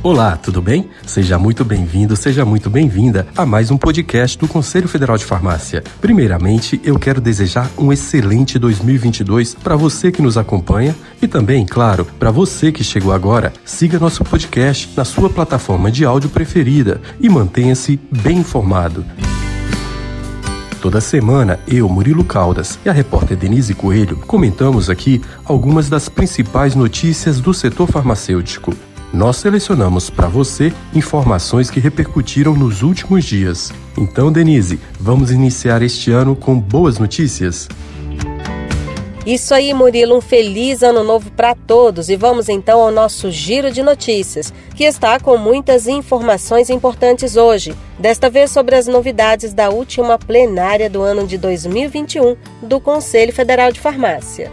Olá, tudo bem? Seja muito bem-vindo, seja muito bem-vinda a mais um podcast do Conselho Federal de Farmácia. Primeiramente, eu quero desejar um excelente 2022 para você que nos acompanha e também, claro, para você que chegou agora. Siga nosso podcast na sua plataforma de áudio preferida e mantenha-se bem informado. Toda semana, eu, Murilo Caldas e a repórter Denise Coelho comentamos aqui algumas das principais notícias do setor farmacêutico nós selecionamos para você informações que repercutiram nos últimos dias. Então, Denise, vamos iniciar este ano com boas notícias? Isso aí, Murilo, um feliz ano novo para todos e vamos então ao nosso giro de notícias, que está com muitas informações importantes hoje. Desta vez sobre as novidades da última plenária do ano de 2021 do Conselho Federal de Farmácia.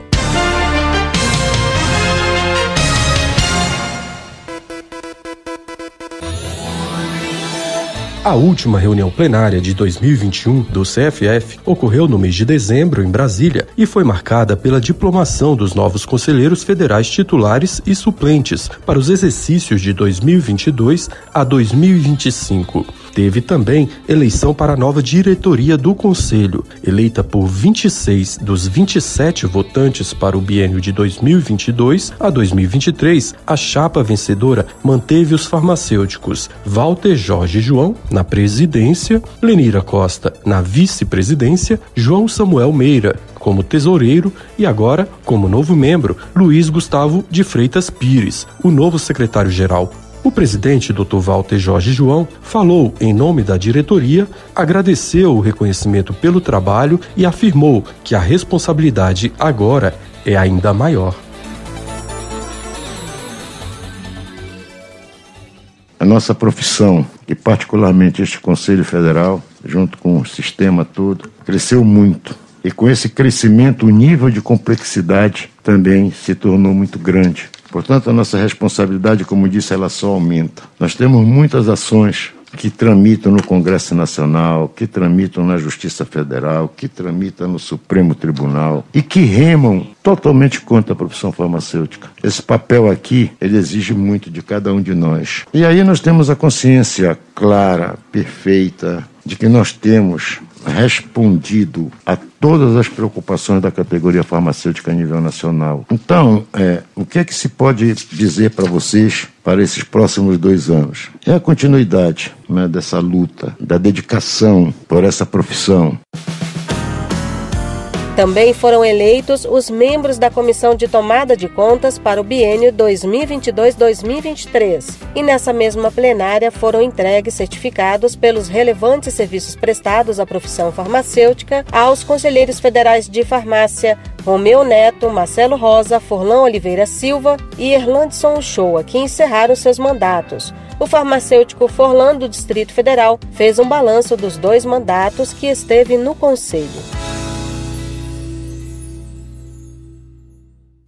A última reunião plenária de 2021 do CFF ocorreu no mês de dezembro em Brasília e foi marcada pela diplomação dos novos conselheiros federais titulares e suplentes para os exercícios de 2022 a 2025. Teve também eleição para a nova diretoria do Conselho, eleita por 26 dos 27 votantes para o biênio de 2022 a 2023. A chapa vencedora manteve os farmacêuticos Walter Jorge João na presidência, Lenira Costa na vice-presidência, João Samuel Meira como tesoureiro e agora, como novo membro, Luiz Gustavo de Freitas Pires, o novo secretário-geral. O presidente, Dr. Walter Jorge João, falou em nome da diretoria, agradeceu o reconhecimento pelo trabalho e afirmou que a responsabilidade agora é ainda maior. A nossa profissão, e particularmente este Conselho Federal, junto com o sistema todo, cresceu muito. E com esse crescimento, o nível de complexidade também se tornou muito grande. Portanto, a nossa responsabilidade, como disse, ela só aumenta. Nós temos muitas ações que tramitam no Congresso Nacional, que tramitam na Justiça Federal, que tramitam no Supremo Tribunal e que remam totalmente contra a profissão farmacêutica. Esse papel aqui, ele exige muito de cada um de nós. E aí nós temos a consciência clara, perfeita, de que nós temos respondido a todas as preocupações da categoria farmacêutica a nível nacional. Então, é, o que é que se pode dizer para vocês para esses próximos dois anos? É a continuidade né, dessa luta, da dedicação por essa profissão. Também foram eleitos os membros da Comissão de Tomada de Contas para o biênio 2022-2023. E nessa mesma plenária foram entregues certificados pelos relevantes serviços prestados à profissão farmacêutica aos conselheiros federais de farmácia Romeu Neto, Marcelo Rosa, Forlão Oliveira Silva e Erlandson Shoa, que encerraram seus mandatos. O farmacêutico Forlan do Distrito Federal fez um balanço dos dois mandatos que esteve no Conselho.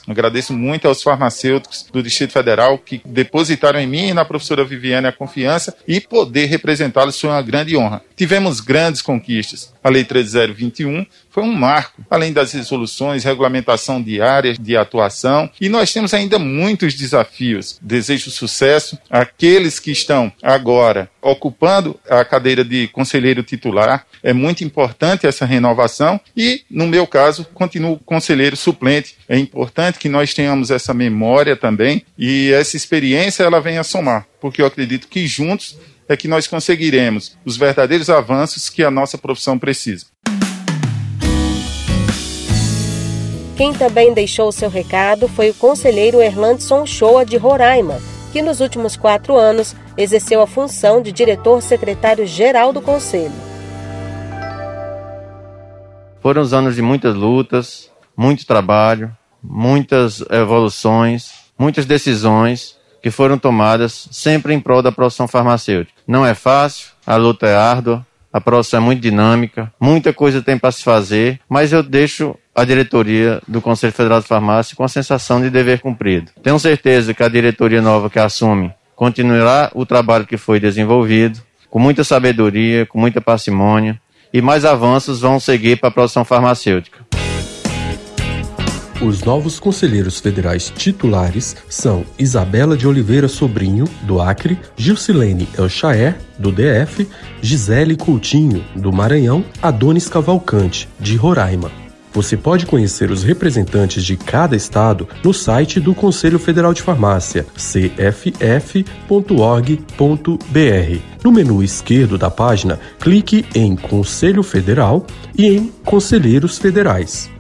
Agradeço muito aos farmacêuticos do Distrito Federal que depositaram em mim e na professora Viviane a confiança e poder representá-los foi uma grande honra. Tivemos grandes conquistas. A Lei 13021 foi um marco, além das resoluções, regulamentação de áreas de atuação, e nós temos ainda muitos desafios. Desejo sucesso àqueles que estão agora ocupando a cadeira de conselheiro titular. É muito importante essa renovação e, no meu caso, continuo conselheiro suplente. É importante que nós tenhamos essa memória também e essa experiência ela venha somar, porque eu acredito que juntos é que nós conseguiremos os verdadeiros avanços que a nossa profissão precisa. Quem também deixou seu recado foi o conselheiro Erlandson Shoa de Roraima, que nos últimos quatro anos exerceu a função de diretor-secretário-geral do Conselho. Foram os anos de muitas lutas, muito trabalho, muitas evoluções, muitas decisões que foram tomadas sempre em prol da profissão farmacêutica. Não é fácil, a luta é árdua, a profissão é muito dinâmica, muita coisa tem para se fazer, mas eu deixo a diretoria do Conselho Federal de Farmácia com a sensação de dever cumprido. Tenho certeza que a diretoria nova que assume continuará o trabalho que foi desenvolvido, com muita sabedoria, com muita parcimônia, e mais avanços vão seguir para a produção farmacêutica. Os novos conselheiros federais titulares são Isabela de Oliveira Sobrinho, do Acre, Gilcilene Elchaer, do DF, Gisele Coutinho, do Maranhão, Adonis Cavalcante, de Roraima. Você pode conhecer os representantes de cada estado no site do Conselho Federal de Farmácia, cff.org.br. No menu esquerdo da página, clique em Conselho Federal e em Conselheiros Federais.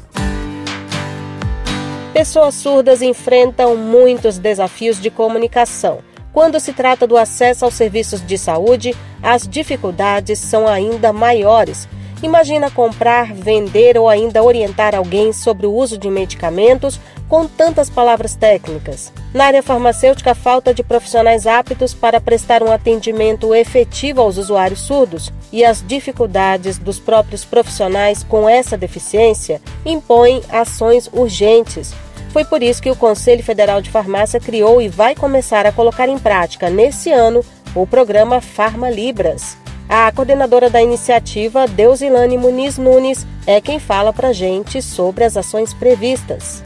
Pessoas surdas enfrentam muitos desafios de comunicação. Quando se trata do acesso aos serviços de saúde, as dificuldades são ainda maiores. Imagina comprar, vender ou ainda orientar alguém sobre o uso de medicamentos com tantas palavras técnicas. Na área farmacêutica, falta de profissionais aptos para prestar um atendimento efetivo aos usuários surdos e as dificuldades dos próprios profissionais com essa deficiência impõem ações urgentes foi por isso que o Conselho Federal de Farmácia criou e vai começar a colocar em prática nesse ano o programa Farma Libras. A coordenadora da iniciativa, Deusilane Muniz Nunes, é quem fala para gente sobre as ações previstas.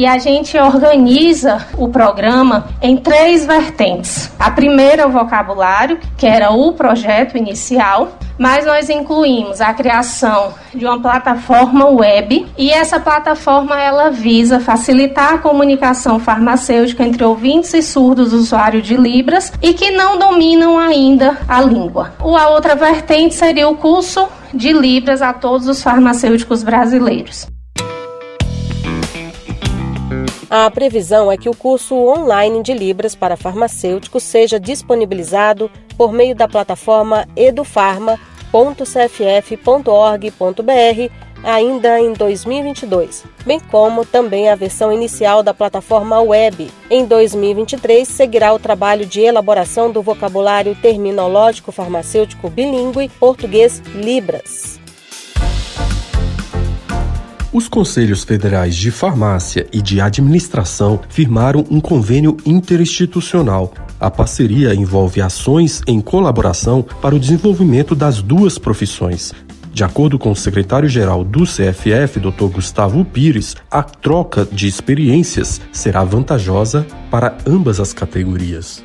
E a gente organiza o programa em três vertentes. A primeira é o vocabulário, que era o projeto inicial, mas nós incluímos a criação de uma plataforma web e essa plataforma ela visa facilitar a comunicação farmacêutica entre ouvintes e surdos usuários de Libras e que não dominam ainda a língua. A outra vertente seria o curso de Libras a todos os farmacêuticos brasileiros. A previsão é que o curso online de Libras para farmacêuticos seja disponibilizado por meio da plataforma edufarma.cff.org.br ainda em 2022, bem como também a versão inicial da plataforma web. Em 2023, seguirá o trabalho de elaboração do vocabulário terminológico farmacêutico bilíngue português-Libras. Os Conselhos Federais de Farmácia e de Administração firmaram um convênio interinstitucional. A parceria envolve ações em colaboração para o desenvolvimento das duas profissões. De acordo com o secretário-geral do CFF, Dr. Gustavo Pires, a troca de experiências será vantajosa para ambas as categorias.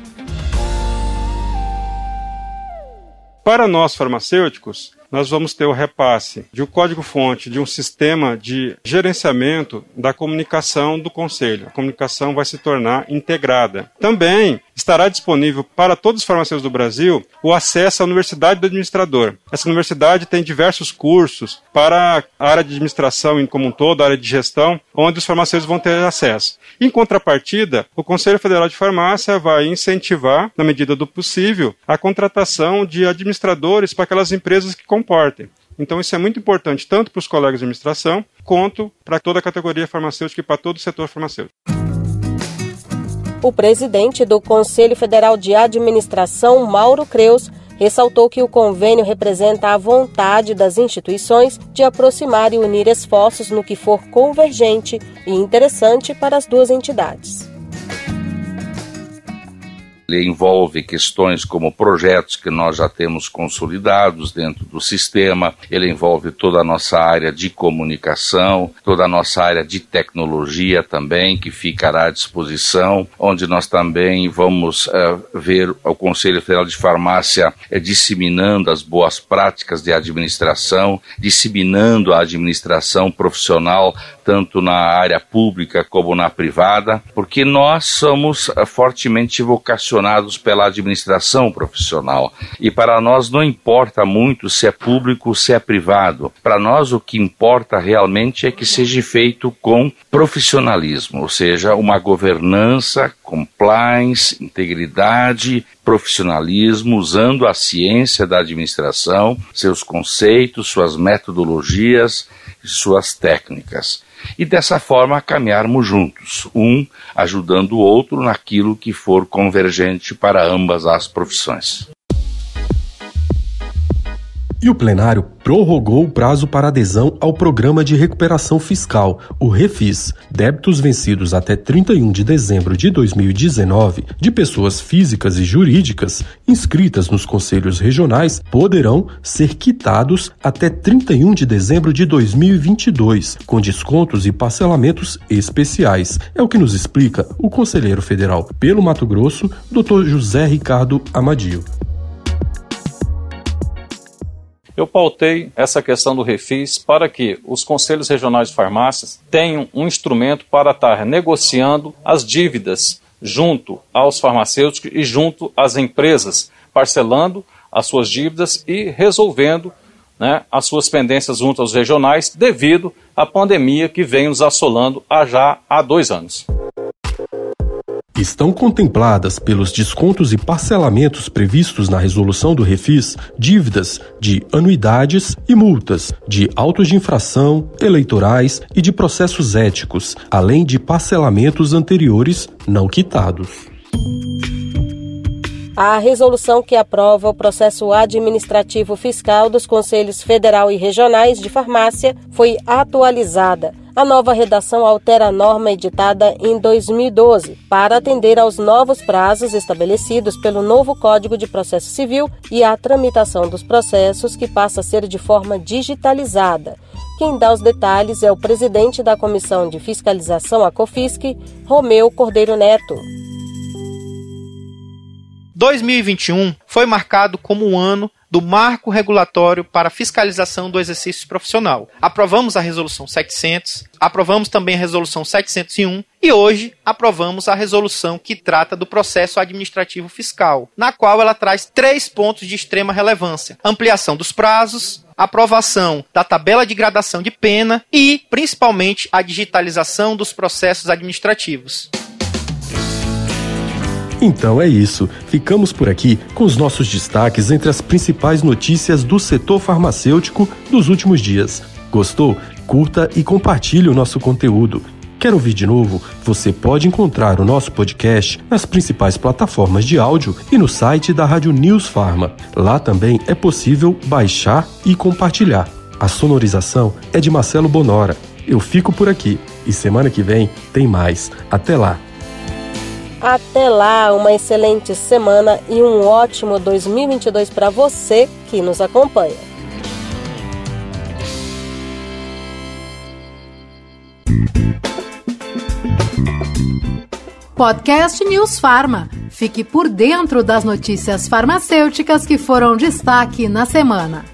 Para nós farmacêuticos, nós vamos ter o repasse de um código-fonte de um sistema de gerenciamento da comunicação do Conselho. A comunicação vai se tornar integrada. Também estará disponível para todos os farmacêuticos do Brasil o acesso à Universidade do Administrador. Essa universidade tem diversos cursos para a área de administração como um todo, a área de gestão, onde os farmacêuticos vão ter acesso. Em contrapartida, o Conselho Federal de Farmácia vai incentivar, na medida do possível, a contratação de administradores para aquelas empresas que comportem. Então, isso é muito importante tanto para os colegas de administração, quanto para toda a categoria farmacêutica e para todo o setor farmacêutico. O presidente do Conselho Federal de Administração, Mauro Creus, ressaltou que o convênio representa a vontade das instituições de aproximar e unir esforços no que for convergente e interessante para as duas entidades. Ele envolve questões como projetos que nós já temos consolidados dentro do sistema, ele envolve toda a nossa área de comunicação, toda a nossa área de tecnologia também, que ficará à disposição, onde nós também vamos uh, ver o Conselho Federal de Farmácia uh, disseminando as boas práticas de administração, disseminando a administração profissional tanto na área pública como na privada, porque nós somos uh, fortemente vocacionados pela administração profissional. E para nós não importa muito se é público ou se é privado. Para nós o que importa realmente é que seja feito com profissionalismo, ou seja, uma governança, compliance, integridade, profissionalismo, usando a ciência da administração, seus conceitos, suas metodologias e suas técnicas e dessa forma caminharmos juntos, um ajudando o outro naquilo que for convergente para ambas as profissões. E o plenário prorrogou o prazo para adesão ao Programa de Recuperação Fiscal, o REFIS, débitos vencidos até 31 de dezembro de 2019 de pessoas físicas e jurídicas inscritas nos conselhos regionais poderão ser quitados até 31 de dezembro de 2022, com descontos e parcelamentos especiais. É o que nos explica o conselheiro federal pelo Mato Grosso, Dr. José Ricardo Amadio eu pautei essa questão do refis para que os conselhos regionais de farmácias tenham um instrumento para estar negociando as dívidas junto aos farmacêuticos e junto às empresas, parcelando as suas dívidas e resolvendo né, as suas pendências junto aos regionais devido à pandemia que vem nos assolando há já há dois anos estão contempladas pelos descontos e parcelamentos previstos na resolução do Refis dívidas de anuidades e multas, de autos de infração, eleitorais e de processos éticos, além de parcelamentos anteriores não quitados. A resolução que aprova o processo administrativo fiscal dos Conselhos Federal e Regionais de Farmácia foi atualizada a nova redação altera a norma editada em 2012 para atender aos novos prazos estabelecidos pelo novo Código de Processo Civil e a tramitação dos processos que passa a ser de forma digitalizada. Quem dá os detalhes é o presidente da Comissão de Fiscalização, a COFISC, Romeu Cordeiro Neto. 2021 foi marcado como um ano do Marco Regulatório para Fiscalização do Exercício Profissional. Aprovamos a Resolução 700, aprovamos também a Resolução 701 e hoje aprovamos a resolução que trata do processo administrativo fiscal, na qual ela traz três pontos de extrema relevância: ampliação dos prazos, aprovação da tabela de gradação de pena e, principalmente, a digitalização dos processos administrativos. Então é isso. Ficamos por aqui com os nossos destaques entre as principais notícias do setor farmacêutico dos últimos dias. Gostou? Curta e compartilhe o nosso conteúdo. Quer ouvir de novo? Você pode encontrar o nosso podcast nas principais plataformas de áudio e no site da Rádio News Farma. Lá também é possível baixar e compartilhar. A sonorização é de Marcelo Bonora. Eu fico por aqui e semana que vem tem mais. Até lá! Até lá, uma excelente semana e um ótimo 2022 para você que nos acompanha. Podcast News Farma. Fique por dentro das notícias farmacêuticas que foram destaque na semana.